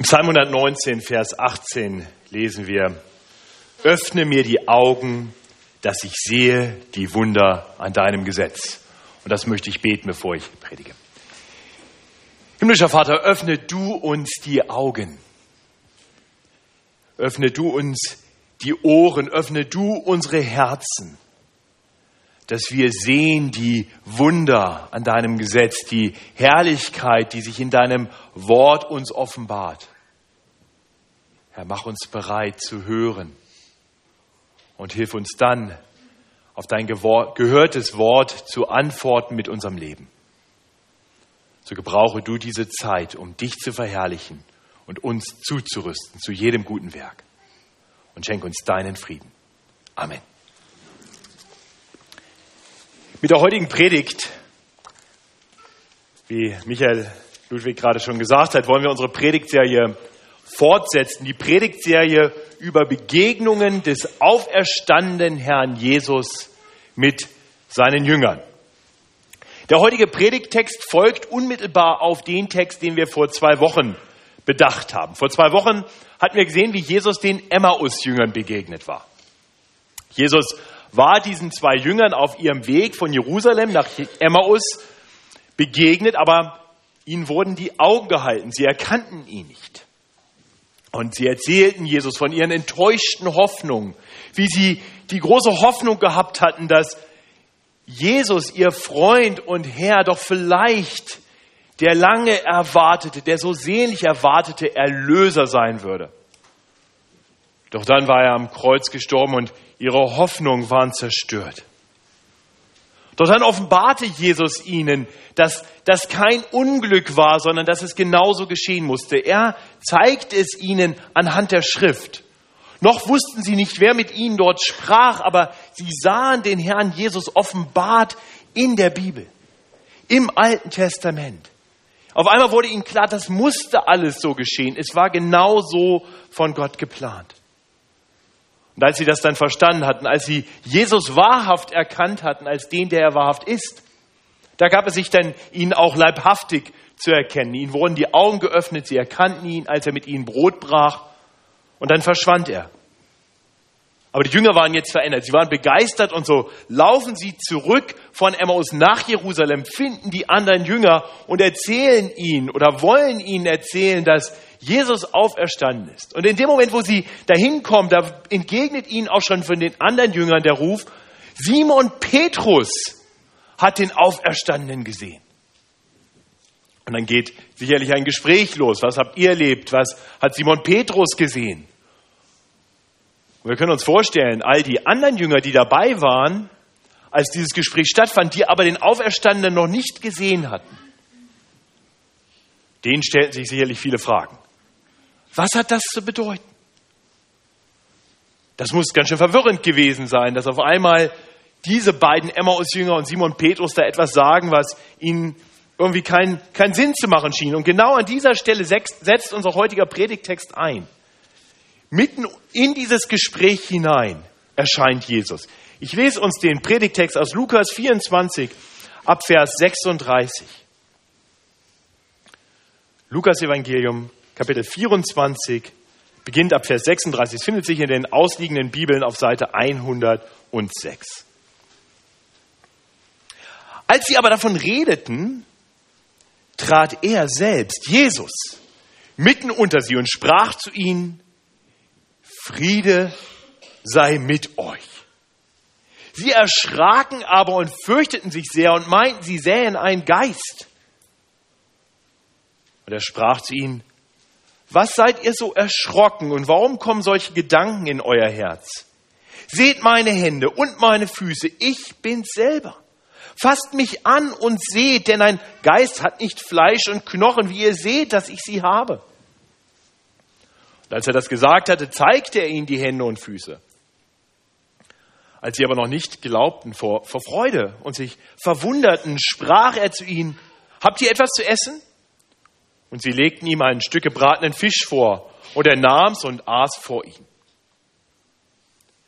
Im Psalm 119, Vers 18 lesen wir, Öffne mir die Augen, dass ich sehe die Wunder an deinem Gesetz. Und das möchte ich beten, bevor ich predige. Himmlischer Vater, öffne du uns die Augen. Öffne du uns die Ohren, öffne du unsere Herzen, dass wir sehen die Wunder an deinem Gesetz, die Herrlichkeit, die sich in deinem Wort uns offenbart. Herr, mach uns bereit zu hören und hilf uns dann, auf dein gehörtes Wort zu antworten mit unserem Leben. So gebrauche du diese Zeit, um dich zu verherrlichen und uns zuzurüsten zu jedem guten Werk. Und schenk uns deinen Frieden. Amen. Mit der heutigen Predigt, wie Michael Ludwig gerade schon gesagt hat, wollen wir unsere Predigtserie fortsetzen. Die Predigtserie über Begegnungen des auferstandenen Herrn Jesus mit seinen Jüngern. Der heutige Predigttext folgt unmittelbar auf den Text, den wir vor zwei Wochen bedacht haben. Vor zwei Wochen hatten wir gesehen, wie Jesus den Emmaus-Jüngern begegnet war. Jesus war diesen zwei Jüngern auf ihrem Weg von Jerusalem nach Emmaus begegnet, aber ihnen wurden die Augen gehalten. Sie erkannten ihn nicht. Und sie erzählten Jesus von ihren enttäuschten Hoffnungen, wie sie die große Hoffnung gehabt hatten, dass Jesus, ihr Freund und Herr, doch vielleicht der lange erwartete, der so sehnlich erwartete Erlöser sein würde. Doch dann war er am Kreuz gestorben und ihre Hoffnungen waren zerstört. Doch dann offenbarte Jesus ihnen, dass das kein Unglück war, sondern dass es genauso geschehen musste. Er zeigte es ihnen anhand der Schrift. Noch wussten sie nicht, wer mit ihnen dort sprach, aber sie sahen den Herrn Jesus offenbart in der Bibel, im Alten Testament. Auf einmal wurde ihnen klar, das musste alles so geschehen. Es war genau so von Gott geplant. Und als sie das dann verstanden hatten, als sie Jesus wahrhaft erkannt hatten als den, der er wahrhaft ist, da gab es sich dann ihnen auch leibhaftig zu erkennen. Ihnen wurden die Augen geöffnet, sie erkannten ihn, als er mit ihnen Brot brach und dann verschwand er. Aber die Jünger waren jetzt verändert. Sie waren begeistert und so laufen sie zurück von Emmaus nach Jerusalem, finden die anderen Jünger und erzählen ihnen oder wollen ihnen erzählen, dass Jesus auferstanden ist. Und in dem Moment, wo sie dahin kommen, da entgegnet ihnen auch schon von den anderen Jüngern der Ruf, Simon Petrus hat den Auferstandenen gesehen. Und dann geht sicherlich ein Gespräch los. Was habt ihr erlebt? Was hat Simon Petrus gesehen? Und wir können uns vorstellen, all die anderen Jünger, die dabei waren, als dieses Gespräch stattfand, die aber den Auferstandenen noch nicht gesehen hatten, denen stellten sich sicherlich viele Fragen. Was hat das zu bedeuten? Das muss ganz schön verwirrend gewesen sein, dass auf einmal diese beiden Emmaus-Jünger und Simon Petrus da etwas sagen, was ihnen irgendwie keinen kein Sinn zu machen schien. Und genau an dieser Stelle setzt unser heutiger Predigtext ein. Mitten in dieses Gespräch hinein erscheint Jesus. Ich lese uns den Predigtext aus Lukas 24 ab Vers 36. Lukas Evangelium Kapitel 24 beginnt ab Vers 36. Es findet sich in den ausliegenden Bibeln auf Seite 106. Als sie aber davon redeten, trat er selbst, Jesus, mitten unter sie und sprach zu ihnen, Friede sei mit euch. Sie erschraken aber und fürchteten sich sehr und meinten, sie sähen einen Geist. Und er sprach zu ihnen, was seid ihr so erschrocken und warum kommen solche Gedanken in euer Herz? Seht meine Hände und meine Füße, ich bin's selber. Fasst mich an und seht, denn ein Geist hat nicht Fleisch und Knochen, wie ihr seht, dass ich sie habe. Und als er das gesagt hatte, zeigte er ihnen die Hände und Füße. Als sie aber noch nicht glaubten vor, vor Freude und sich verwunderten, sprach er zu ihnen, habt ihr etwas zu essen? Und sie legten ihm ein Stück gebratenen Fisch vor, und er nahm's und aß vor ihnen.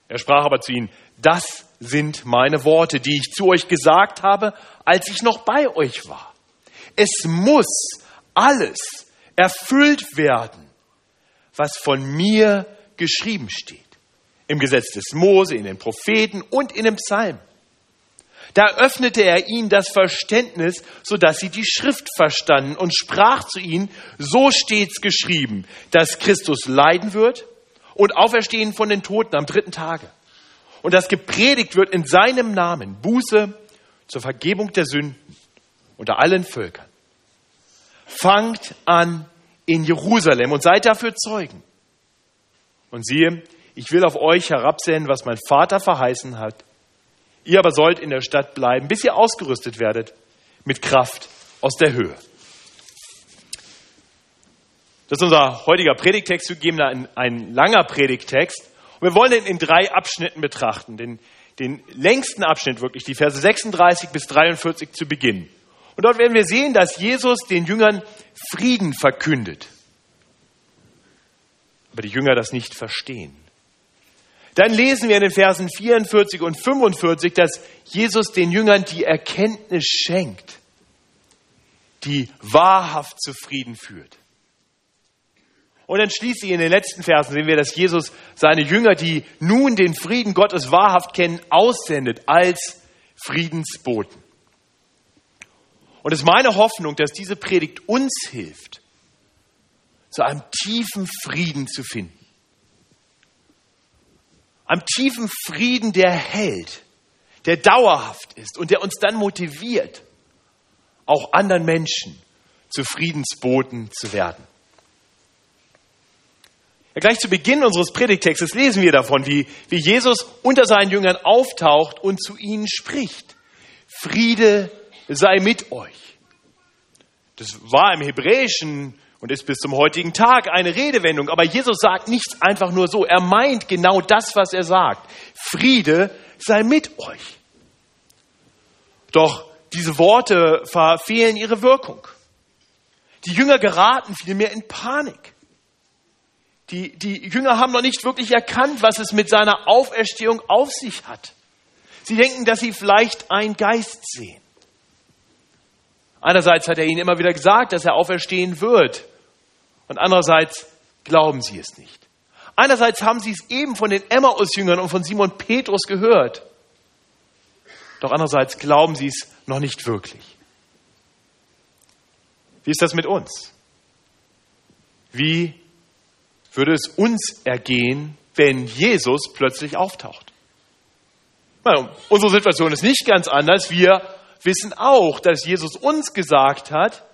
Er sprach aber zu ihnen, das sind meine Worte, die ich zu euch gesagt habe, als ich noch bei euch war. Es muss alles erfüllt werden, was von mir geschrieben steht. Im Gesetz des Mose, in den Propheten und in dem Psalm. Da öffnete er ihnen das Verständnis, sodass sie die Schrift verstanden und sprach zu ihnen, so steht's geschrieben, dass Christus leiden wird und auferstehen von den Toten am dritten Tage. Und dass gepredigt wird in seinem Namen Buße zur Vergebung der Sünden unter allen Völkern. Fangt an in Jerusalem und seid dafür Zeugen. Und siehe, ich will auf euch herabsehen, was mein Vater verheißen hat. Ihr aber sollt in der Stadt bleiben, bis ihr ausgerüstet werdet mit Kraft aus der Höhe. Das ist unser heutiger Predigtext. Wir geben da ein, ein langer Predigtext. Und wir wollen den in drei Abschnitten betrachten. Den, den längsten Abschnitt wirklich, die Verse 36 bis 43 zu Beginn. Und dort werden wir sehen, dass Jesus den Jüngern Frieden verkündet. Aber die Jünger das nicht verstehen. Dann lesen wir in den Versen 44 und 45, dass Jesus den Jüngern die Erkenntnis schenkt, die wahrhaft zufrieden führt. Und dann schließlich in den letzten Versen sehen wir, dass Jesus seine Jünger, die nun den Frieden Gottes wahrhaft kennen, aussendet als Friedensboten. Und es ist meine Hoffnung, dass diese Predigt uns hilft, zu einem tiefen Frieden zu finden. Einem tiefen Frieden, der hält, der dauerhaft ist und der uns dann motiviert, auch anderen Menschen zu Friedensboten zu werden. Ja, gleich zu Beginn unseres Predigtextes lesen wir davon, wie, wie Jesus unter seinen Jüngern auftaucht und zu ihnen spricht. Friede sei mit euch. Das war im Hebräischen und ist bis zum heutigen Tag eine Redewendung, aber Jesus sagt nichts einfach nur so. Er meint genau das, was er sagt. Friede sei mit euch. Doch diese Worte verfehlen ihre Wirkung. Die Jünger geraten vielmehr in Panik. Die, die Jünger haben noch nicht wirklich erkannt, was es mit seiner Auferstehung auf sich hat. Sie denken, dass sie vielleicht einen Geist sehen. Einerseits hat er ihnen immer wieder gesagt, dass er auferstehen wird. Und andererseits glauben sie es nicht. Einerseits haben sie es eben von den Emmaus-Jüngern und von Simon Petrus gehört. Doch andererseits glauben sie es noch nicht wirklich. Wie ist das mit uns? Wie würde es uns ergehen, wenn Jesus plötzlich auftaucht? Meine, unsere Situation ist nicht ganz anders. Wir wissen auch, dass Jesus uns gesagt hat,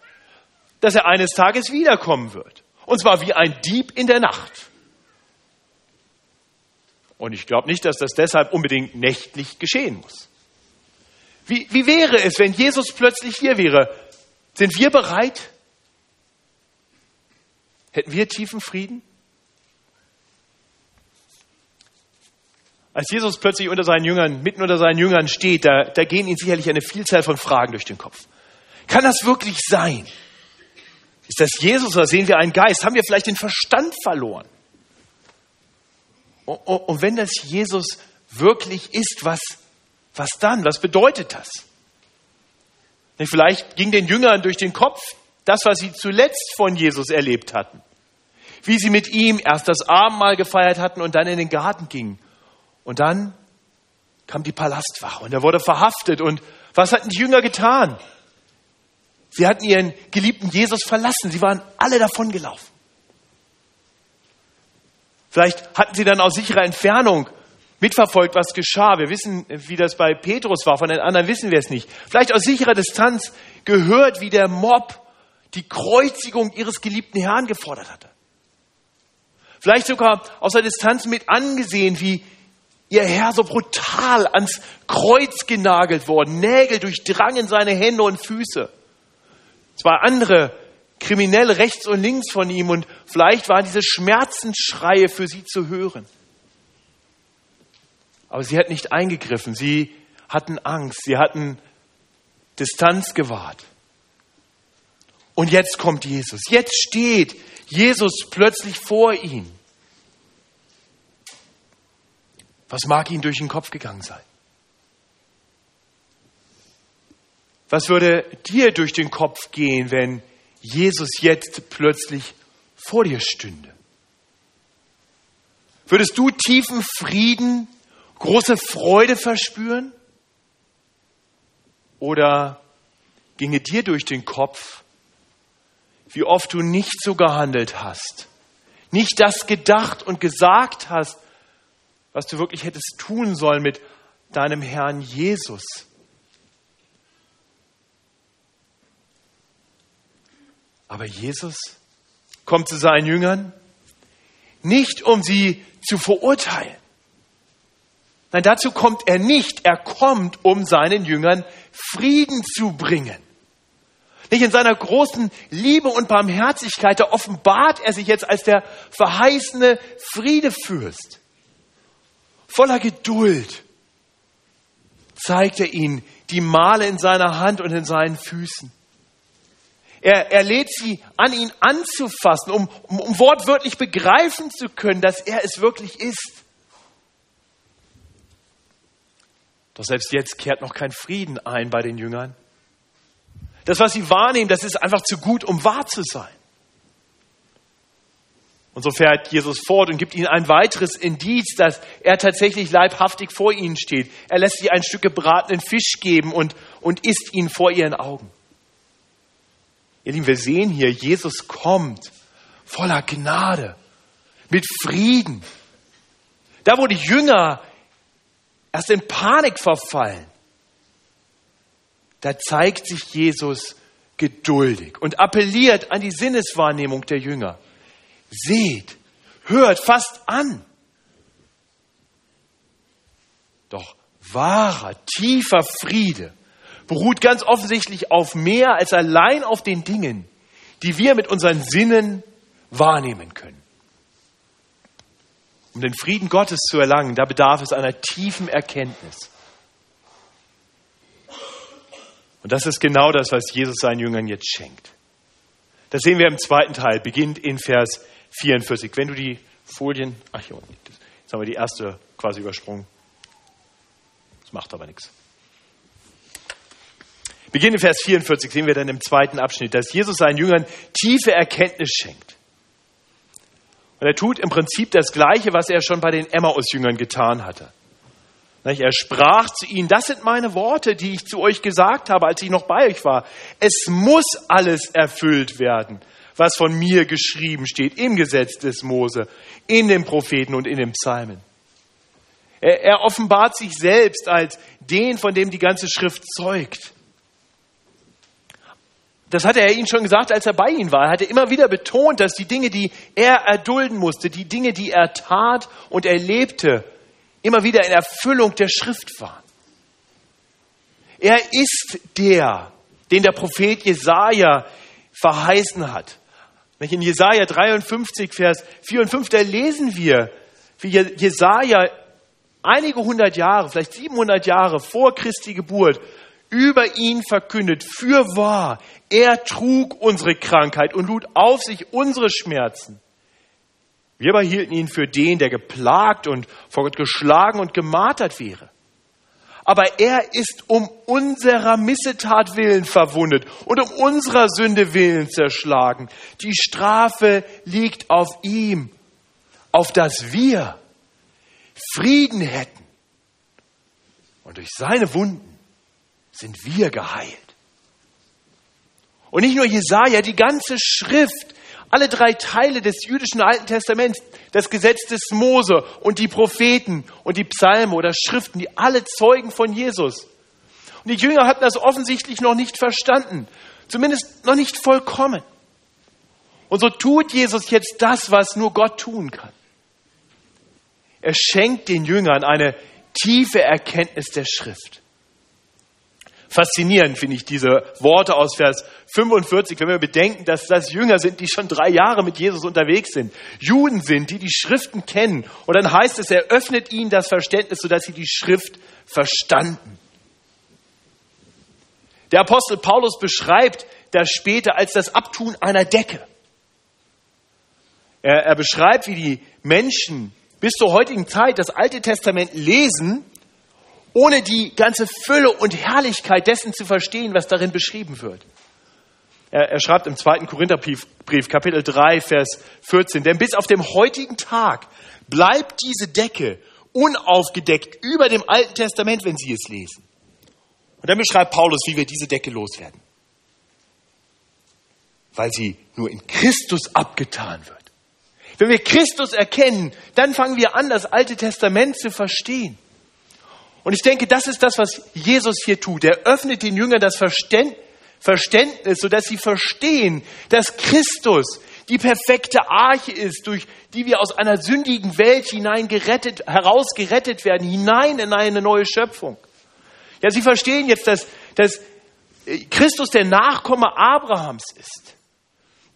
dass er eines Tages wiederkommen wird. Und zwar wie ein Dieb in der Nacht. Und ich glaube nicht, dass das deshalb unbedingt nächtlich geschehen muss. Wie, wie wäre es, wenn Jesus plötzlich hier wäre? Sind wir bereit? Hätten wir tiefen Frieden? Als Jesus plötzlich unter seinen Jüngern, mitten unter seinen Jüngern steht, da, da gehen ihnen sicherlich eine Vielzahl von Fragen durch den Kopf. Kann das wirklich sein? Ist das Jesus oder sehen wir einen Geist? Haben wir vielleicht den Verstand verloren? Und wenn das Jesus wirklich ist, was, was dann? Was bedeutet das? Vielleicht ging den Jüngern durch den Kopf das, was sie zuletzt von Jesus erlebt hatten. Wie sie mit ihm erst das Abendmahl gefeiert hatten und dann in den Garten gingen und dann kam die Palastwache und er wurde verhaftet. Und was hatten die Jünger getan? Sie hatten ihren geliebten Jesus verlassen. Sie waren alle davon gelaufen. Vielleicht hatten sie dann aus sicherer Entfernung mitverfolgt, was geschah. Wir wissen, wie das bei Petrus war. Von den anderen wissen wir es nicht. Vielleicht aus sicherer Distanz gehört, wie der Mob die Kreuzigung ihres geliebten Herrn gefordert hatte. Vielleicht sogar aus der Distanz mit angesehen, wie ihr Herr so brutal ans Kreuz genagelt worden. Nägel durchdrangen seine Hände und Füße. Zwei andere Kriminelle rechts und links von ihm und vielleicht waren diese Schmerzensschreie für sie zu hören. Aber sie hat nicht eingegriffen. Sie hatten Angst. Sie hatten Distanz gewahrt. Und jetzt kommt Jesus. Jetzt steht Jesus plötzlich vor ihnen. Was mag Ihnen durch den Kopf gegangen sein? Was würde dir durch den Kopf gehen, wenn Jesus jetzt plötzlich vor dir stünde? Würdest du tiefen Frieden, große Freude verspüren? Oder ginge dir durch den Kopf, wie oft du nicht so gehandelt hast, nicht das gedacht und gesagt hast, was du wirklich hättest tun sollen mit deinem Herrn Jesus. Aber Jesus kommt zu seinen Jüngern nicht, um sie zu verurteilen. Nein, dazu kommt er nicht. Er kommt, um seinen Jüngern Frieden zu bringen. Nicht in seiner großen Liebe und Barmherzigkeit, da offenbart er sich jetzt als der verheißene Friedefürst. Voller Geduld zeigt er ihnen die Male in seiner Hand und in seinen Füßen. Er, er lädt sie an, ihn anzufassen, um, um, um wortwörtlich begreifen zu können, dass er es wirklich ist. Doch selbst jetzt kehrt noch kein Frieden ein bei den Jüngern. Das, was sie wahrnehmen, das ist einfach zu gut, um wahr zu sein. Und so fährt Jesus fort und gibt ihnen ein weiteres Indiz, dass er tatsächlich leibhaftig vor ihnen steht. Er lässt sie ein Stück gebratenen Fisch geben und, und isst ihn vor ihren Augen. Ihr Lieben, wir sehen hier, Jesus kommt voller Gnade, mit Frieden. Da, wo die Jünger erst in Panik verfallen, da zeigt sich Jesus geduldig und appelliert an die Sinneswahrnehmung der Jünger. Seht, hört, fasst an. Doch wahrer, tiefer Friede beruht ganz offensichtlich auf mehr als allein auf den Dingen, die wir mit unseren Sinnen wahrnehmen können. Um den Frieden Gottes zu erlangen, da bedarf es einer tiefen Erkenntnis. Und das ist genau das, was Jesus seinen Jüngern jetzt schenkt. Das sehen wir im zweiten Teil, beginnt in Vers 44. Wenn du die Folien, ach hier unten, jetzt haben wir die erste quasi übersprungen. Das macht aber nichts. Beginn in Vers 44 sehen wir dann im zweiten Abschnitt, dass Jesus seinen Jüngern tiefe Erkenntnis schenkt. Und er tut im Prinzip das Gleiche, was er schon bei den Emmaus-Jüngern getan hatte. Er sprach zu ihnen, das sind meine Worte, die ich zu euch gesagt habe, als ich noch bei euch war. Es muss alles erfüllt werden, was von mir geschrieben steht im Gesetz des Mose, in den Propheten und in den Psalmen. Er, er offenbart sich selbst als den, von dem die ganze Schrift zeugt. Das hatte er ihnen schon gesagt, als er bei ihnen war. Er hatte immer wieder betont, dass die Dinge, die er erdulden musste, die Dinge, die er tat und erlebte, immer wieder in Erfüllung der Schrift waren. Er ist der, den der Prophet Jesaja verheißen hat. In Jesaja 53, Vers 4 und 5, da lesen wir, wie Jesaja einige hundert Jahre, vielleicht 700 Jahre vor Christi Geburt, über ihn verkündet, für wahr, er trug unsere Krankheit und lud auf sich unsere Schmerzen. Wir aber hielten ihn für den, der geplagt und vor Gott geschlagen und gemartert wäre. Aber er ist um unserer Missetat willen verwundet und um unserer Sünde willen zerschlagen. Die Strafe liegt auf ihm, auf dass wir Frieden hätten. Und durch seine Wunden sind wir geheilt. Und nicht nur Jesaja, die ganze Schrift alle drei Teile des jüdischen Alten Testaments, das Gesetz des Mose und die Propheten und die Psalme oder Schriften, die alle zeugen von Jesus. Und die Jünger hatten das offensichtlich noch nicht verstanden, zumindest noch nicht vollkommen. Und so tut Jesus jetzt das, was nur Gott tun kann. Er schenkt den Jüngern eine tiefe Erkenntnis der Schrift. Faszinierend finde ich diese Worte aus Vers 45, wenn wir bedenken, dass das Jünger sind, die schon drei Jahre mit Jesus unterwegs sind, Juden sind, die die Schriften kennen. Und dann heißt es, er öffnet ihnen das Verständnis, sodass sie die Schrift verstanden. Der Apostel Paulus beschreibt das später als das Abtun einer Decke. Er, er beschreibt, wie die Menschen bis zur heutigen Zeit das Alte Testament lesen ohne die ganze Fülle und Herrlichkeit dessen zu verstehen, was darin beschrieben wird. Er, er schreibt im zweiten Korintherbrief, Kapitel 3, Vers 14, denn bis auf den heutigen Tag bleibt diese Decke unaufgedeckt über dem Alten Testament, wenn Sie es lesen. Und dann beschreibt Paulus, wie wir diese Decke loswerden. Weil sie nur in Christus abgetan wird. Wenn wir Christus erkennen, dann fangen wir an, das Alte Testament zu verstehen. Und ich denke, das ist das, was Jesus hier tut. Er öffnet den Jüngern das Verständnis, sodass sie verstehen, dass Christus die perfekte Arche ist, durch die wir aus einer sündigen Welt hinein gerettet, herausgerettet werden, hinein in eine neue Schöpfung. Ja, Sie verstehen jetzt, dass, dass Christus der Nachkomme Abrahams ist.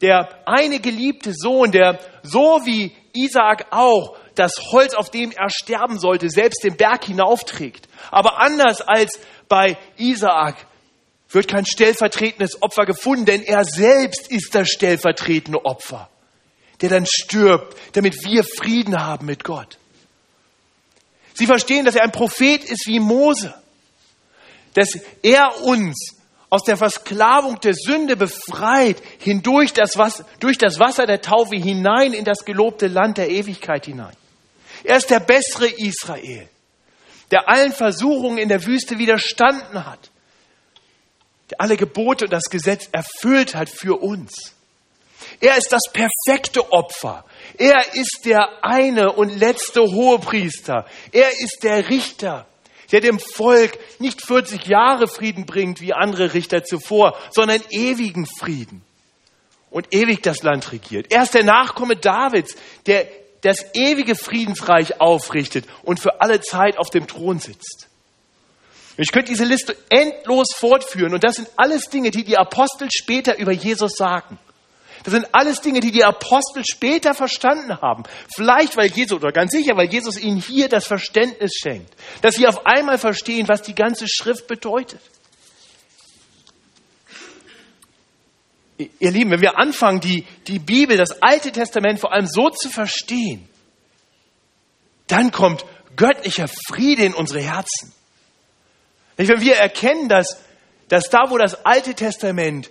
Der eine geliebte Sohn, der so wie Isaak auch das Holz, auf dem er sterben sollte, selbst den Berg hinaufträgt. Aber anders als bei Isaak wird kein stellvertretendes Opfer gefunden, denn er selbst ist das stellvertretende Opfer, der dann stirbt, damit wir Frieden haben mit Gott. Sie verstehen, dass er ein Prophet ist wie Mose, dass er uns aus der Versklavung der Sünde befreit, hindurch das Wasser, durch das Wasser der Taufe hinein in das gelobte Land der Ewigkeit hinein. Er ist der bessere Israel, der allen Versuchungen in der Wüste widerstanden hat der alle Gebote und das Gesetz erfüllt hat für uns. Er ist das perfekte Opfer. Er ist der eine und letzte Hohepriester. Er ist der Richter, der dem Volk nicht 40 Jahre Frieden bringt wie andere Richter zuvor, sondern ewigen Frieden und ewig das Land regiert. Er ist der Nachkomme Davids, der das ewige Friedensreich aufrichtet und für alle Zeit auf dem Thron sitzt. Ich könnte diese Liste endlos fortführen und das sind alles Dinge, die die Apostel später über Jesus sagen. Das sind alles Dinge, die die Apostel später verstanden haben. Vielleicht, weil Jesus, oder ganz sicher, weil Jesus ihnen hier das Verständnis schenkt. Dass sie auf einmal verstehen, was die ganze Schrift bedeutet. Ihr Lieben, wenn wir anfangen, die, die Bibel, das Alte Testament vor allem so zu verstehen, dann kommt göttlicher Friede in unsere Herzen. Wenn wir erkennen, dass, dass da, wo das Alte Testament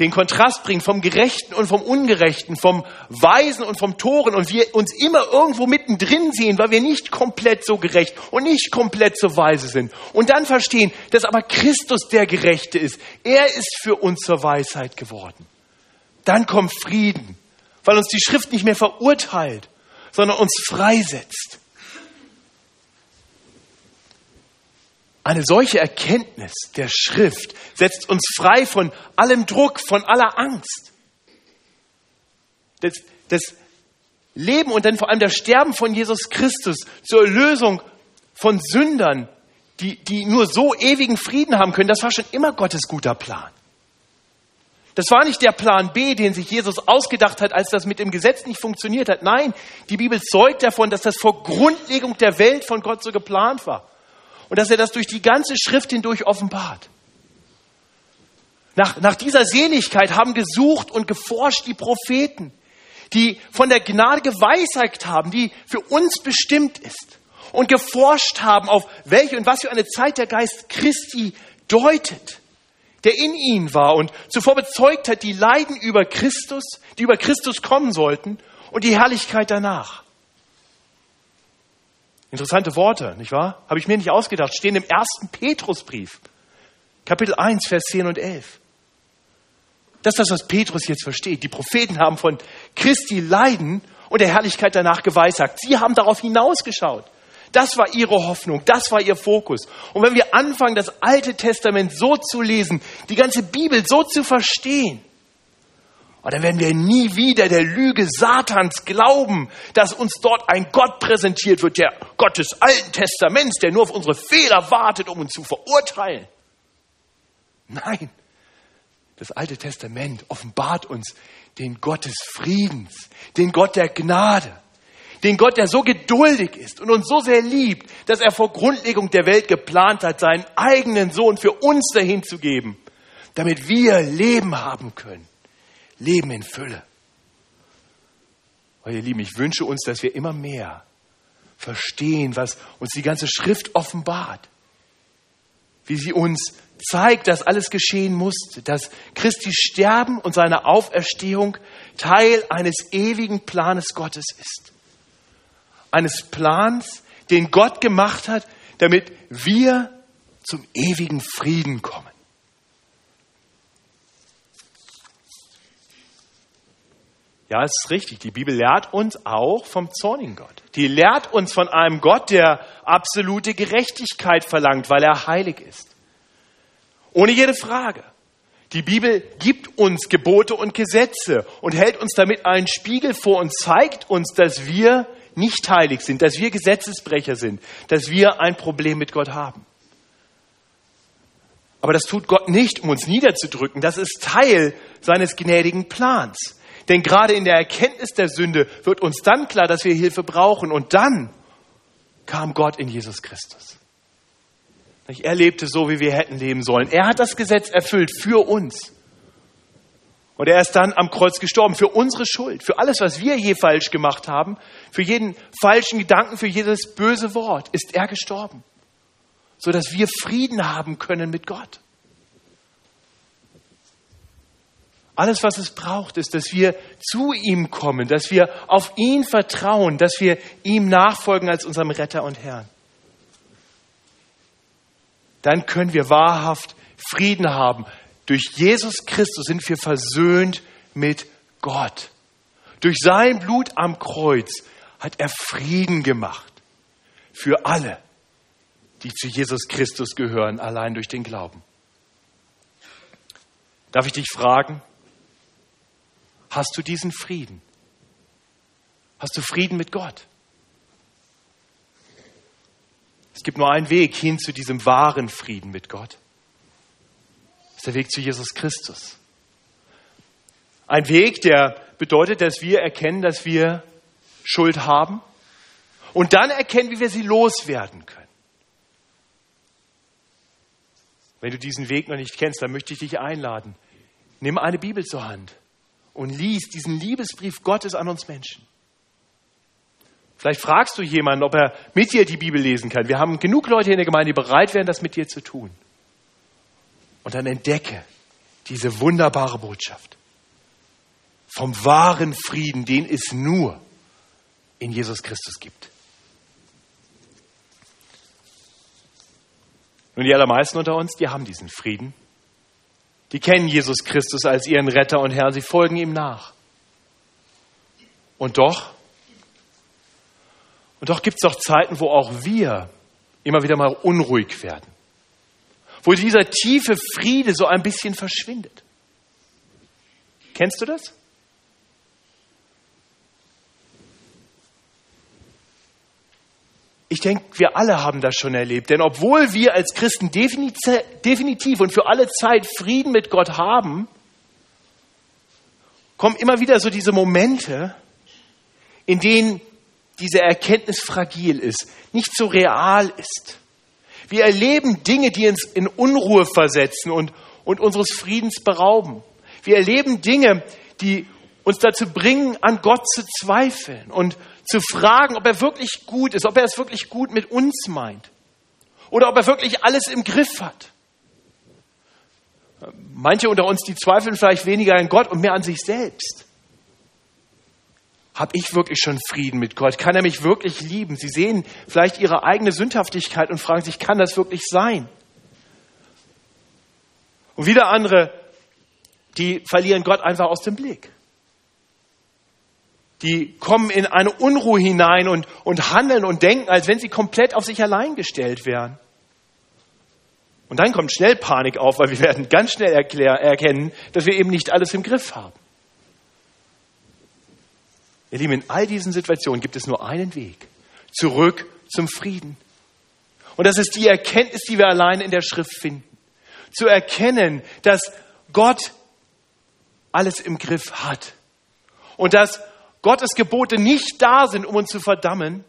den Kontrast bringt vom Gerechten und vom Ungerechten, vom Weisen und vom Toren und wir uns immer irgendwo mittendrin sehen, weil wir nicht komplett so gerecht und nicht komplett so weise sind. Und dann verstehen, dass aber Christus der Gerechte ist. Er ist für uns zur Weisheit geworden. Dann kommt Frieden, weil uns die Schrift nicht mehr verurteilt, sondern uns freisetzt. Eine solche Erkenntnis der Schrift setzt uns frei von allem Druck, von aller Angst. Das, das Leben und dann vor allem das Sterben von Jesus Christus zur Erlösung von Sündern, die, die nur so ewigen Frieden haben können, das war schon immer Gottes guter Plan. Das war nicht der Plan B, den sich Jesus ausgedacht hat, als das mit dem Gesetz nicht funktioniert hat. Nein, die Bibel zeugt davon, dass das vor Grundlegung der Welt von Gott so geplant war und dass er das durch die ganze Schrift hindurch offenbart. Nach, nach dieser Seligkeit haben gesucht und geforscht die Propheten, die von der Gnade geweissagt haben, die für uns bestimmt ist und geforscht haben, auf welche und was für eine Zeit der Geist Christi deutet, der in ihnen war und zuvor bezeugt hat, die Leiden über Christus, die über Christus kommen sollten und die Herrlichkeit danach. Interessante Worte, nicht wahr? Habe ich mir nicht ausgedacht. Stehen im ersten Petrusbrief, Kapitel 1, Vers 10 und 11. Das ist das, was Petrus jetzt versteht. Die Propheten haben von Christi Leiden und der Herrlichkeit danach geweissagt. Sie haben darauf hinausgeschaut. Das war ihre Hoffnung, das war ihr Fokus. Und wenn wir anfangen, das Alte Testament so zu lesen, die ganze Bibel so zu verstehen, und dann werden wir nie wieder der Lüge Satans glauben, dass uns dort ein Gott präsentiert wird, der Gott des Alten Testaments, der nur auf unsere Fehler wartet, um uns zu verurteilen. Nein, das Alte Testament offenbart uns den Gott des Friedens, den Gott der Gnade, den Gott, der so geduldig ist und uns so sehr liebt, dass er vor Grundlegung der Welt geplant hat, seinen eigenen Sohn für uns dahin zu geben, damit wir Leben haben können. Leben in Fülle. Oh, ihr Lieben, ich wünsche uns, dass wir immer mehr verstehen, was uns die ganze Schrift offenbart. wie sie uns zeigt, dass alles geschehen musste, dass Christi Sterben und seine Auferstehung Teil eines ewigen Planes Gottes ist. Eines Plans, den Gott gemacht hat, damit wir zum ewigen Frieden kommen. Ja, es ist richtig. Die Bibel lehrt uns auch vom zornigen Gott. Die lehrt uns von einem Gott, der absolute Gerechtigkeit verlangt, weil er heilig ist. Ohne jede Frage. Die Bibel gibt uns Gebote und Gesetze und hält uns damit einen Spiegel vor und zeigt uns, dass wir nicht heilig sind, dass wir Gesetzesbrecher sind, dass wir ein Problem mit Gott haben. Aber das tut Gott nicht, um uns niederzudrücken. Das ist Teil seines gnädigen Plans. Denn gerade in der Erkenntnis der Sünde wird uns dann klar, dass wir Hilfe brauchen. Und dann kam Gott in Jesus Christus. Er lebte so, wie wir hätten leben sollen. Er hat das Gesetz erfüllt für uns. Und er ist dann am Kreuz gestorben für unsere Schuld, für alles, was wir je falsch gemacht haben, für jeden falschen Gedanken, für jedes böse Wort ist er gestorben, sodass wir Frieden haben können mit Gott. Alles, was es braucht, ist, dass wir zu ihm kommen, dass wir auf ihn vertrauen, dass wir ihm nachfolgen als unserem Retter und Herrn. Dann können wir wahrhaft Frieden haben. Durch Jesus Christus sind wir versöhnt mit Gott. Durch sein Blut am Kreuz hat er Frieden gemacht für alle, die zu Jesus Christus gehören, allein durch den Glauben. Darf ich dich fragen, Hast du diesen Frieden? Hast du Frieden mit Gott? Es gibt nur einen Weg hin zu diesem wahren Frieden mit Gott. Das ist der Weg zu Jesus Christus. Ein Weg, der bedeutet, dass wir erkennen, dass wir Schuld haben und dann erkennen, wie wir sie loswerden können. Wenn du diesen Weg noch nicht kennst, dann möchte ich dich einladen. Nimm eine Bibel zur Hand und liest diesen Liebesbrief Gottes an uns Menschen. Vielleicht fragst du jemanden, ob er mit dir die Bibel lesen kann. Wir haben genug Leute in der Gemeinde, die bereit wären, das mit dir zu tun. Und dann entdecke diese wunderbare Botschaft vom wahren Frieden, den es nur in Jesus Christus gibt. Nun, die allermeisten unter uns, die haben diesen Frieden. Die kennen Jesus Christus als ihren Retter und Herrn, sie folgen ihm nach. Und doch, und doch gibt es auch Zeiten, wo auch wir immer wieder mal unruhig werden, wo dieser tiefe Friede so ein bisschen verschwindet. Kennst du das? Ich denke, wir alle haben das schon erlebt. Denn obwohl wir als Christen definitiv und für alle Zeit Frieden mit Gott haben, kommen immer wieder so diese Momente, in denen diese Erkenntnis fragil ist, nicht so real ist. Wir erleben Dinge, die uns in Unruhe versetzen und, und unseres Friedens berauben. Wir erleben Dinge, die uns dazu bringen, an Gott zu zweifeln und zu fragen, ob er wirklich gut ist, ob er es wirklich gut mit uns meint oder ob er wirklich alles im Griff hat. Manche unter uns, die zweifeln vielleicht weniger an Gott und mehr an sich selbst. Habe ich wirklich schon Frieden mit Gott? Kann er mich wirklich lieben? Sie sehen vielleicht ihre eigene Sündhaftigkeit und fragen sich, kann das wirklich sein? Und wieder andere, die verlieren Gott einfach aus dem Blick die kommen in eine Unruhe hinein und, und handeln und denken, als wenn sie komplett auf sich allein gestellt wären. Und dann kommt schnell Panik auf, weil wir werden ganz schnell erklär, erkennen, dass wir eben nicht alles im Griff haben. Ihr Lieben, in all diesen Situationen gibt es nur einen Weg. Zurück zum Frieden. Und das ist die Erkenntnis, die wir allein in der Schrift finden. Zu erkennen, dass Gott alles im Griff hat. Und dass Gottes Gebote nicht da sind, um uns zu verdammen,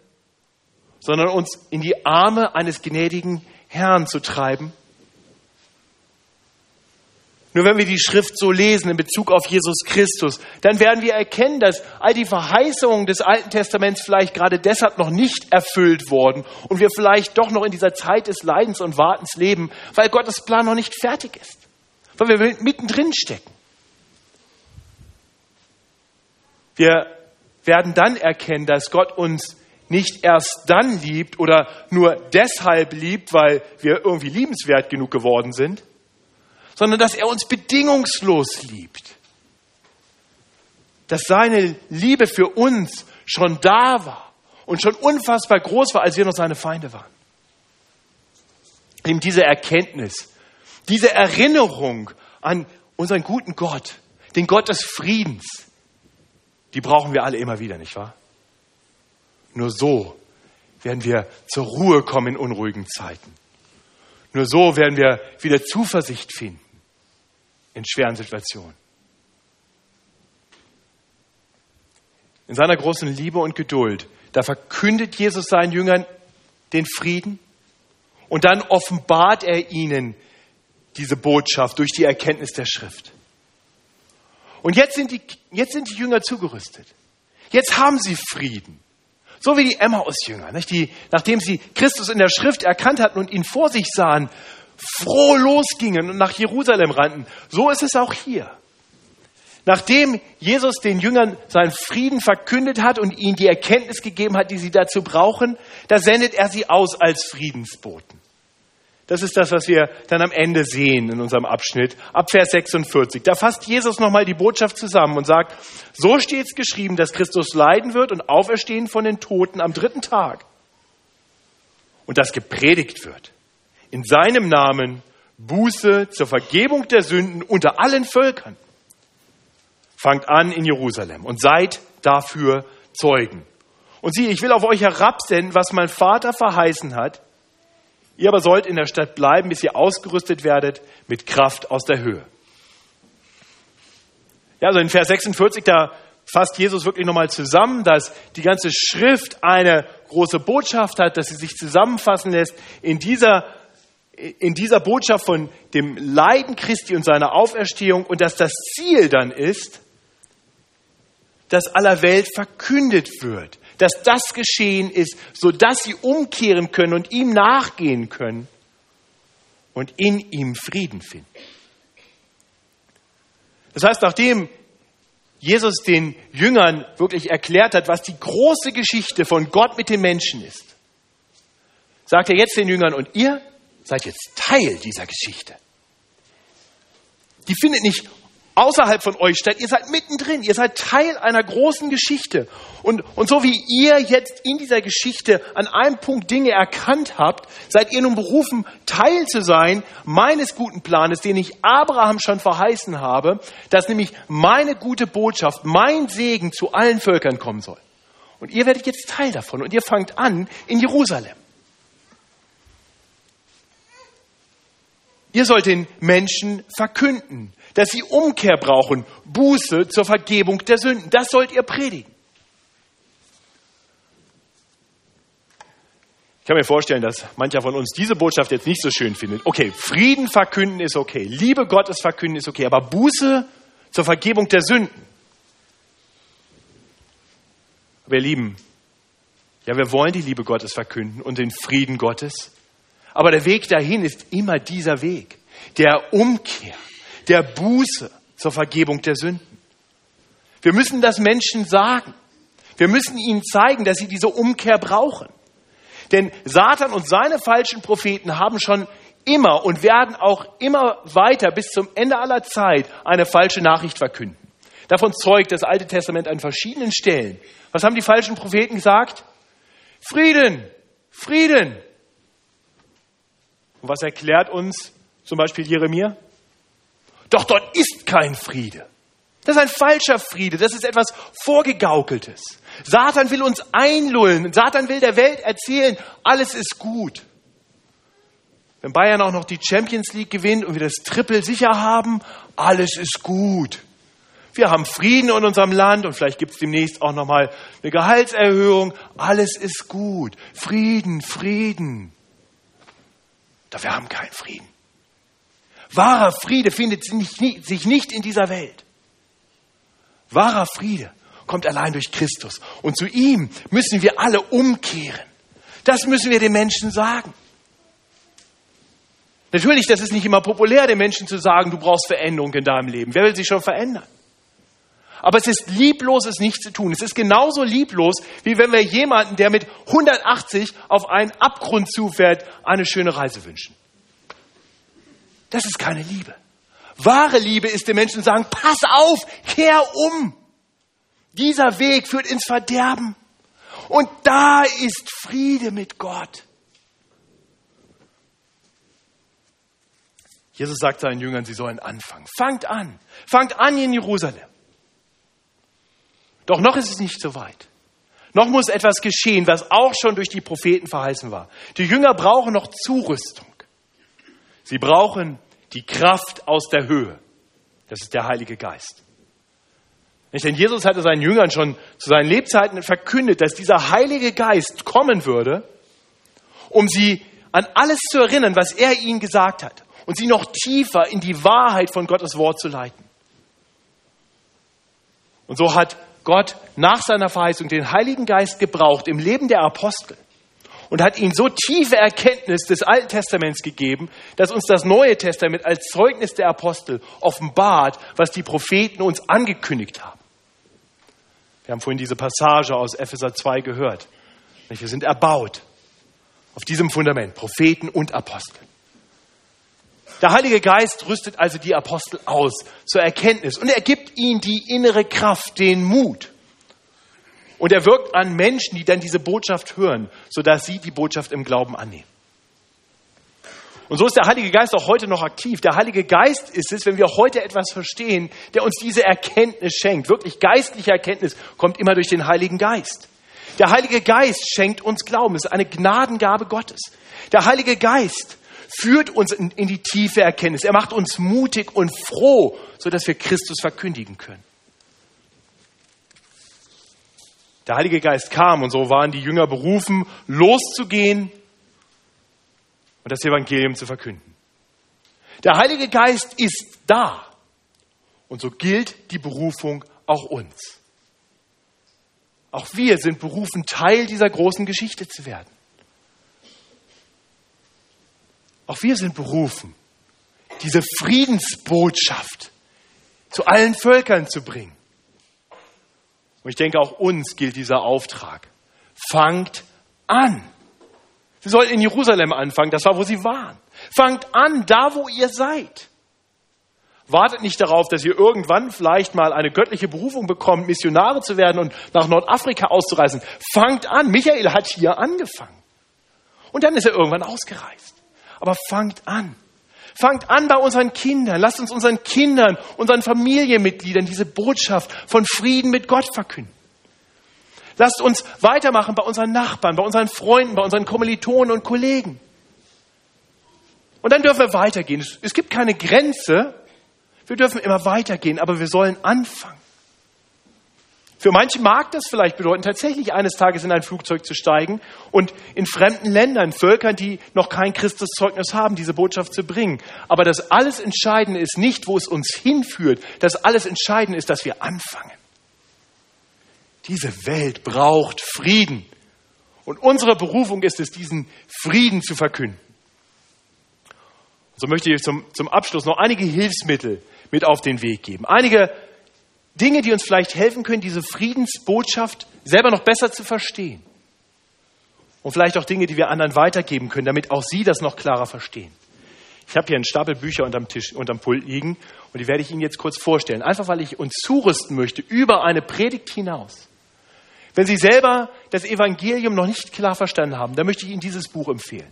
sondern uns in die Arme eines gnädigen Herrn zu treiben. Nur wenn wir die Schrift so lesen in Bezug auf Jesus Christus, dann werden wir erkennen, dass all die Verheißungen des Alten Testaments vielleicht gerade deshalb noch nicht erfüllt wurden und wir vielleicht doch noch in dieser Zeit des Leidens und Wartens leben, weil Gottes Plan noch nicht fertig ist, weil wir mittendrin stecken. Wir werden dann erkennen, dass Gott uns nicht erst dann liebt oder nur deshalb liebt, weil wir irgendwie liebenswert genug geworden sind, sondern dass er uns bedingungslos liebt. Dass seine Liebe für uns schon da war und schon unfassbar groß war, als wir noch seine Feinde waren. Eben diese Erkenntnis, diese Erinnerung an unseren guten Gott, den Gott des Friedens, die brauchen wir alle immer wieder, nicht wahr? Nur so werden wir zur Ruhe kommen in unruhigen Zeiten. Nur so werden wir wieder Zuversicht finden in schweren Situationen. In seiner großen Liebe und Geduld, da verkündet Jesus seinen Jüngern den Frieden und dann offenbart er ihnen diese Botschaft durch die Erkenntnis der Schrift. Und jetzt sind die, jetzt sind die Jünger zugerüstet. Jetzt haben sie Frieden. So wie die Emmaus-Jünger, die, nachdem sie Christus in der Schrift erkannt hatten und ihn vor sich sahen, froh losgingen und nach Jerusalem rannten. So ist es auch hier. Nachdem Jesus den Jüngern seinen Frieden verkündet hat und ihnen die Erkenntnis gegeben hat, die sie dazu brauchen, da sendet er sie aus als Friedensboten. Das ist das, was wir dann am Ende sehen in unserem Abschnitt ab Vers 46. Da fasst Jesus nochmal die Botschaft zusammen und sagt, so steht es geschrieben, dass Christus leiden wird und auferstehen von den Toten am dritten Tag. Und das gepredigt wird in seinem Namen Buße zur Vergebung der Sünden unter allen Völkern. Fangt an in Jerusalem und seid dafür Zeugen. Und siehe, ich will auf euch herabsenden, was mein Vater verheißen hat. Ihr aber sollt in der Stadt bleiben, bis ihr ausgerüstet werdet mit Kraft aus der Höhe. Ja, also in Vers 46, da fasst Jesus wirklich nochmal zusammen, dass die ganze Schrift eine große Botschaft hat, dass sie sich zusammenfassen lässt in dieser in dieser Botschaft von dem Leiden Christi und seiner Auferstehung und dass das Ziel dann ist, dass aller Welt verkündet wird, dass das geschehen ist, sodass sie umkehren können und ihm nachgehen können und in ihm Frieden finden. Das heißt, nachdem Jesus den Jüngern wirklich erklärt hat, was die große Geschichte von Gott mit den Menschen ist, sagt er jetzt den Jüngern, und ihr seid jetzt Teil dieser Geschichte. Die findet nicht außerhalb von euch statt. Ihr seid mittendrin. Ihr seid Teil einer großen Geschichte. Und, und so wie ihr jetzt in dieser Geschichte an einem Punkt Dinge erkannt habt, seid ihr nun berufen, Teil zu sein meines guten Planes, den ich Abraham schon verheißen habe, dass nämlich meine gute Botschaft, mein Segen zu allen Völkern kommen soll. Und ihr werdet jetzt Teil davon. Und ihr fangt an in Jerusalem. Ihr sollt den Menschen verkünden, dass sie Umkehr brauchen, Buße zur Vergebung der Sünden. Das sollt ihr predigen. Ich kann mir vorstellen, dass mancher von uns diese Botschaft jetzt nicht so schön findet. Okay, Frieden verkünden ist okay, Liebe Gottes verkünden ist okay, aber Buße zur Vergebung der Sünden. Wir lieben, ja, wir wollen die Liebe Gottes verkünden und den Frieden Gottes. Aber der Weg dahin ist immer dieser Weg, der Umkehr, der Buße zur Vergebung der Sünden. Wir müssen das Menschen sagen. Wir müssen ihnen zeigen, dass sie diese Umkehr brauchen. Denn Satan und seine falschen Propheten haben schon immer und werden auch immer weiter bis zum Ende aller Zeit eine falsche Nachricht verkünden. Davon zeugt das Alte Testament an verschiedenen Stellen. Was haben die falschen Propheten gesagt? Frieden, Frieden, und was erklärt uns zum Beispiel Jeremia? Doch dort ist kein Friede. Das ist ein falscher Friede. Das ist etwas Vorgegaukeltes. Satan will uns einlullen. Satan will der Welt erzählen, alles ist gut. Wenn Bayern auch noch die Champions League gewinnt und wir das Triple sicher haben, alles ist gut. Wir haben Frieden in unserem Land und vielleicht gibt es demnächst auch noch mal eine Gehaltserhöhung. Alles ist gut. Frieden, Frieden. Doch wir haben keinen Frieden. Wahrer Friede findet sich nicht in dieser Welt. Wahrer Friede kommt allein durch Christus. Und zu ihm müssen wir alle umkehren. Das müssen wir den Menschen sagen. Natürlich, das ist nicht immer populär, den Menschen zu sagen, du brauchst Veränderung in deinem Leben. Wer will sich schon verändern? Aber es ist lieblos, es nicht zu tun. Es ist genauso lieblos, wie wenn wir jemanden, der mit 180 auf einen Abgrund zufährt, eine schöne Reise wünschen. Das ist keine Liebe. Wahre Liebe ist den Menschen sagen, pass auf, kehr um. Dieser Weg führt ins Verderben. Und da ist Friede mit Gott. Jesus sagt seinen Jüngern, sie sollen anfangen. Fangt an. Fangt an in Jerusalem. Doch noch ist es nicht so weit. Noch muss etwas geschehen, was auch schon durch die Propheten verheißen war. Die Jünger brauchen noch Zurüstung. Sie brauchen die Kraft aus der Höhe. Das ist der Heilige Geist. Nicht? Denn Jesus hatte seinen Jüngern schon zu seinen Lebzeiten verkündet, dass dieser Heilige Geist kommen würde, um sie an alles zu erinnern, was er ihnen gesagt hat und sie noch tiefer in die Wahrheit von Gottes Wort zu leiten. Und so hat Gott nach seiner Verheißung den Heiligen Geist gebraucht im Leben der Apostel und hat ihnen so tiefe Erkenntnis des Alten Testaments gegeben, dass uns das Neue Testament als Zeugnis der Apostel offenbart, was die Propheten uns angekündigt haben. Wir haben vorhin diese Passage aus Epheser 2 gehört. Wir sind erbaut auf diesem Fundament, Propheten und Apostel. Der Heilige Geist rüstet also die Apostel aus zur Erkenntnis und er gibt ihnen die innere Kraft, den Mut. Und er wirkt an Menschen, die dann diese Botschaft hören, sodass sie die Botschaft im Glauben annehmen. Und so ist der Heilige Geist auch heute noch aktiv. Der Heilige Geist ist es, wenn wir heute etwas verstehen, der uns diese Erkenntnis schenkt. Wirklich geistliche Erkenntnis kommt immer durch den Heiligen Geist. Der Heilige Geist schenkt uns Glauben. Es ist eine Gnadengabe Gottes. Der Heilige Geist führt uns in, die tiefe Erkenntnis. Er macht uns mutig und froh, sodass wir Christus verkündigen können. Der Heilige Geist kam und so waren die Jünger berufen, loszugehen und das Evangelium zu verkünden. Der Heilige Geist ist da. Und so gilt die Berufung auch uns. Auch wir sind berufen, Teil dieser großen Geschichte zu werden. Auch wir sind berufen, diese Friedensbotschaft zu allen Völkern zu bringen. Und ich denke, auch uns gilt dieser Auftrag. Fangt an. Sie sollten in Jerusalem anfangen, das war, wo sie waren. Fangt an, da, wo ihr seid. Wartet nicht darauf, dass ihr irgendwann vielleicht mal eine göttliche Berufung bekommt, Missionare zu werden und nach Nordafrika auszureisen. Fangt an. Michael hat hier angefangen. Und dann ist er irgendwann ausgereist. Aber fangt an. Fangt an bei unseren Kindern. Lasst uns unseren Kindern, unseren Familienmitgliedern diese Botschaft von Frieden mit Gott verkünden. Lasst uns weitermachen bei unseren Nachbarn, bei unseren Freunden, bei unseren Kommilitonen und Kollegen. Und dann dürfen wir weitergehen. Es gibt keine Grenze. Wir dürfen immer weitergehen, aber wir sollen anfangen. Für manche mag das vielleicht bedeuten, tatsächlich eines Tages in ein Flugzeug zu steigen und in fremden Ländern, Völkern, die noch kein Christuszeugnis haben, diese Botschaft zu bringen. Aber das alles Entscheidende ist nicht, wo es uns hinführt. Das alles Entscheidende ist, dass wir anfangen. Diese Welt braucht Frieden. Und unsere Berufung ist es, diesen Frieden zu verkünden. So möchte ich zum, zum Abschluss noch einige Hilfsmittel mit auf den Weg geben. Einige Dinge, die uns vielleicht helfen können, diese Friedensbotschaft selber noch besser zu verstehen. Und vielleicht auch Dinge, die wir anderen weitergeben können, damit auch sie das noch klarer verstehen. Ich habe hier einen Stapel Bücher unterm Tisch, unterm Pult liegen und die werde ich Ihnen jetzt kurz vorstellen. Einfach weil ich uns zurüsten möchte über eine Predigt hinaus. Wenn Sie selber das Evangelium noch nicht klar verstanden haben, dann möchte ich Ihnen dieses Buch empfehlen.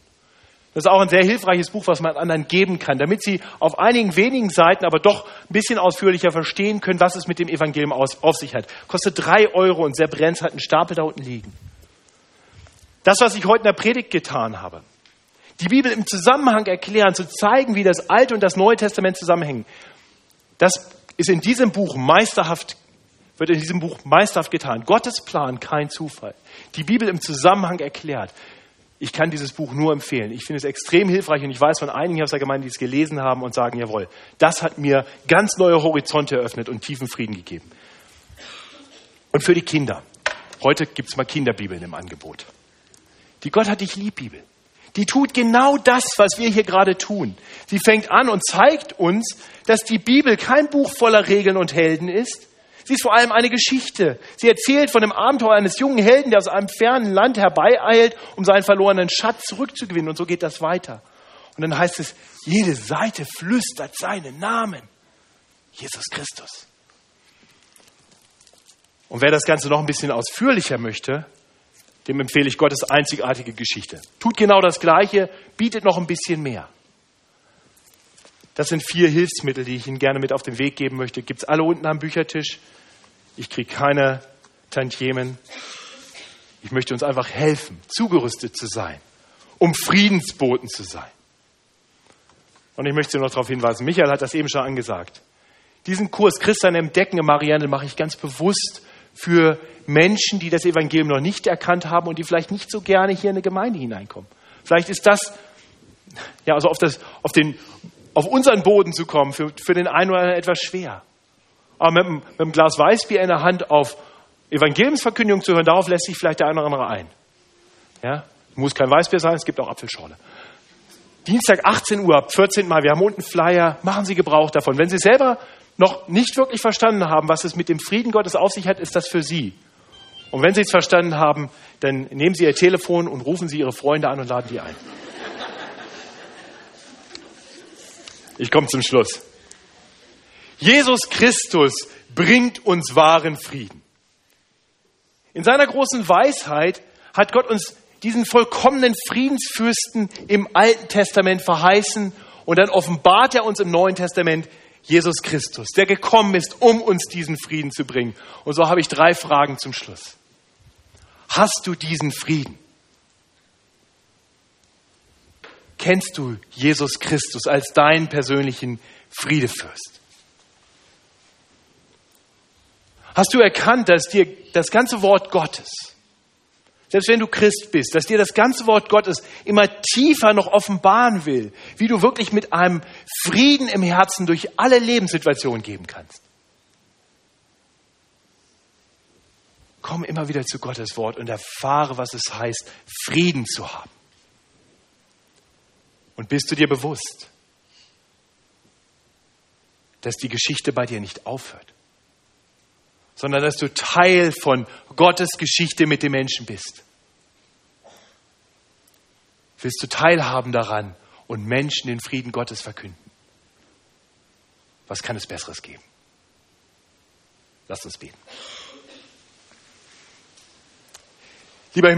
Das ist auch ein sehr hilfreiches Buch, was man anderen geben kann, damit Sie auf einigen wenigen Seiten aber doch ein bisschen ausführlicher verstehen können, was es mit dem Evangelium aus, auf sich hat. Kostet drei Euro und sehr brennt, hat einen Stapel da unten liegen. Das, was ich heute in der Predigt getan habe, die Bibel im Zusammenhang erklären, zu zeigen, wie das Alte und das Neue Testament zusammenhängen, das ist in diesem Buch meisterhaft wird in diesem Buch meisterhaft getan. Gottes Plan, kein Zufall. Die Bibel im Zusammenhang erklärt. Ich kann dieses Buch nur empfehlen. Ich finde es extrem hilfreich und ich weiß von einigen aus der Gemeinde, die es gelesen haben und sagen, jawohl, das hat mir ganz neue Horizonte eröffnet und tiefen Frieden gegeben. Und für die Kinder. Heute gibt es mal Kinderbibeln im Angebot. Die Gott hat dich lieb Bibel. Die tut genau das, was wir hier gerade tun. Sie fängt an und zeigt uns, dass die Bibel kein Buch voller Regeln und Helden ist, Sie ist vor allem eine Geschichte. Sie erzählt von dem Abenteuer eines jungen Helden, der aus einem fernen Land herbeieilt, um seinen verlorenen Schatz zurückzugewinnen. Und so geht das weiter. Und dann heißt es, jede Seite flüstert seinen Namen. Jesus Christus. Und wer das Ganze noch ein bisschen ausführlicher möchte, dem empfehle ich Gottes einzigartige Geschichte. Tut genau das Gleiche, bietet noch ein bisschen mehr. Das sind vier Hilfsmittel, die ich Ihnen gerne mit auf den Weg geben möchte. Gibt es alle unten am Büchertisch? Ich kriege keine Tantiemen. Ich möchte uns einfach helfen, zugerüstet zu sein, um Friedensboten zu sein. Und ich möchte Sie noch darauf hinweisen, Michael hat das eben schon angesagt. Diesen Kurs Christian entdecken im Marianne mache ich ganz bewusst für Menschen, die das Evangelium noch nicht erkannt haben und die vielleicht nicht so gerne hier in eine Gemeinde hineinkommen. Vielleicht ist das, ja, also auf, das, auf, den, auf unseren Boden zu kommen, für, für den einen oder anderen etwas schwer. Aber mit, mit einem Glas Weißbier in der Hand auf Evangeliumsverkündigung zu hören, darauf lässt sich vielleicht der eine oder andere ein. Ja? Muss kein Weißbier sein, es gibt auch Apfelschorle. Dienstag 18 Uhr, ab 14 Mal, wir haben unten Flyer, machen Sie Gebrauch davon. Wenn Sie selber noch nicht wirklich verstanden haben, was es mit dem Frieden Gottes auf sich hat, ist das für Sie. Und wenn Sie es verstanden haben, dann nehmen Sie Ihr Telefon und rufen Sie Ihre Freunde an und laden die ein. Ich komme zum Schluss. Jesus Christus bringt uns wahren Frieden. In seiner großen Weisheit hat Gott uns diesen vollkommenen Friedensfürsten im Alten Testament verheißen und dann offenbart er uns im Neuen Testament Jesus Christus, der gekommen ist, um uns diesen Frieden zu bringen. Und so habe ich drei Fragen zum Schluss. Hast du diesen Frieden? Kennst du Jesus Christus als deinen persönlichen Friedefürst? Hast du erkannt, dass dir das ganze Wort Gottes, selbst wenn du Christ bist, dass dir das ganze Wort Gottes immer tiefer noch offenbaren will, wie du wirklich mit einem Frieden im Herzen durch alle Lebenssituationen gehen kannst? Komm immer wieder zu Gottes Wort und erfahre, was es heißt, Frieden zu haben. Und bist du dir bewusst, dass die Geschichte bei dir nicht aufhört? sondern dass du Teil von Gottes Geschichte mit den Menschen bist. Willst du teilhaben daran und Menschen den Frieden Gottes verkünden? Was kann es Besseres geben? Lasst uns beten. Lieber Himmel,